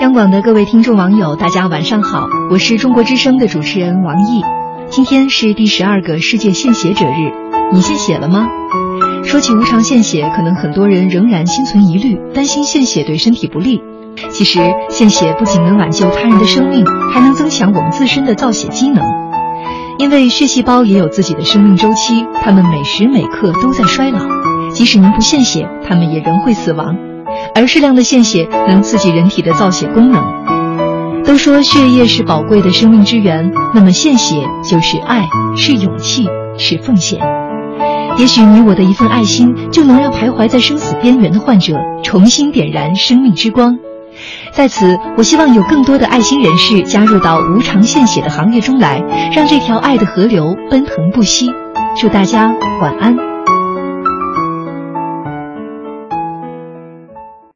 央广的各位听众网友，大家晚上好，我是中国之声的主持人王毅。今天是第十二个世界献血者日，你献血了吗？说起无偿献血，可能很多人仍然心存疑虑，担心献血对身体不利。其实，献血不仅能挽救他人的生命，还能增强我们自身的造血机能。因为血细胞也有自己的生命周期，它们每时每刻都在衰老，即使您不献血，它们也仍会死亡。而适量的献血能刺激人体的造血功能。都说血液是宝贵的生命之源，那么献血就是爱，是勇气，是奉献。也许你我的一份爱心，就能让徘徊在生死边缘的患者重新点燃生命之光。在此，我希望有更多的爱心人士加入到无偿献血的行列中来，让这条爱的河流奔腾不息。祝大家晚安。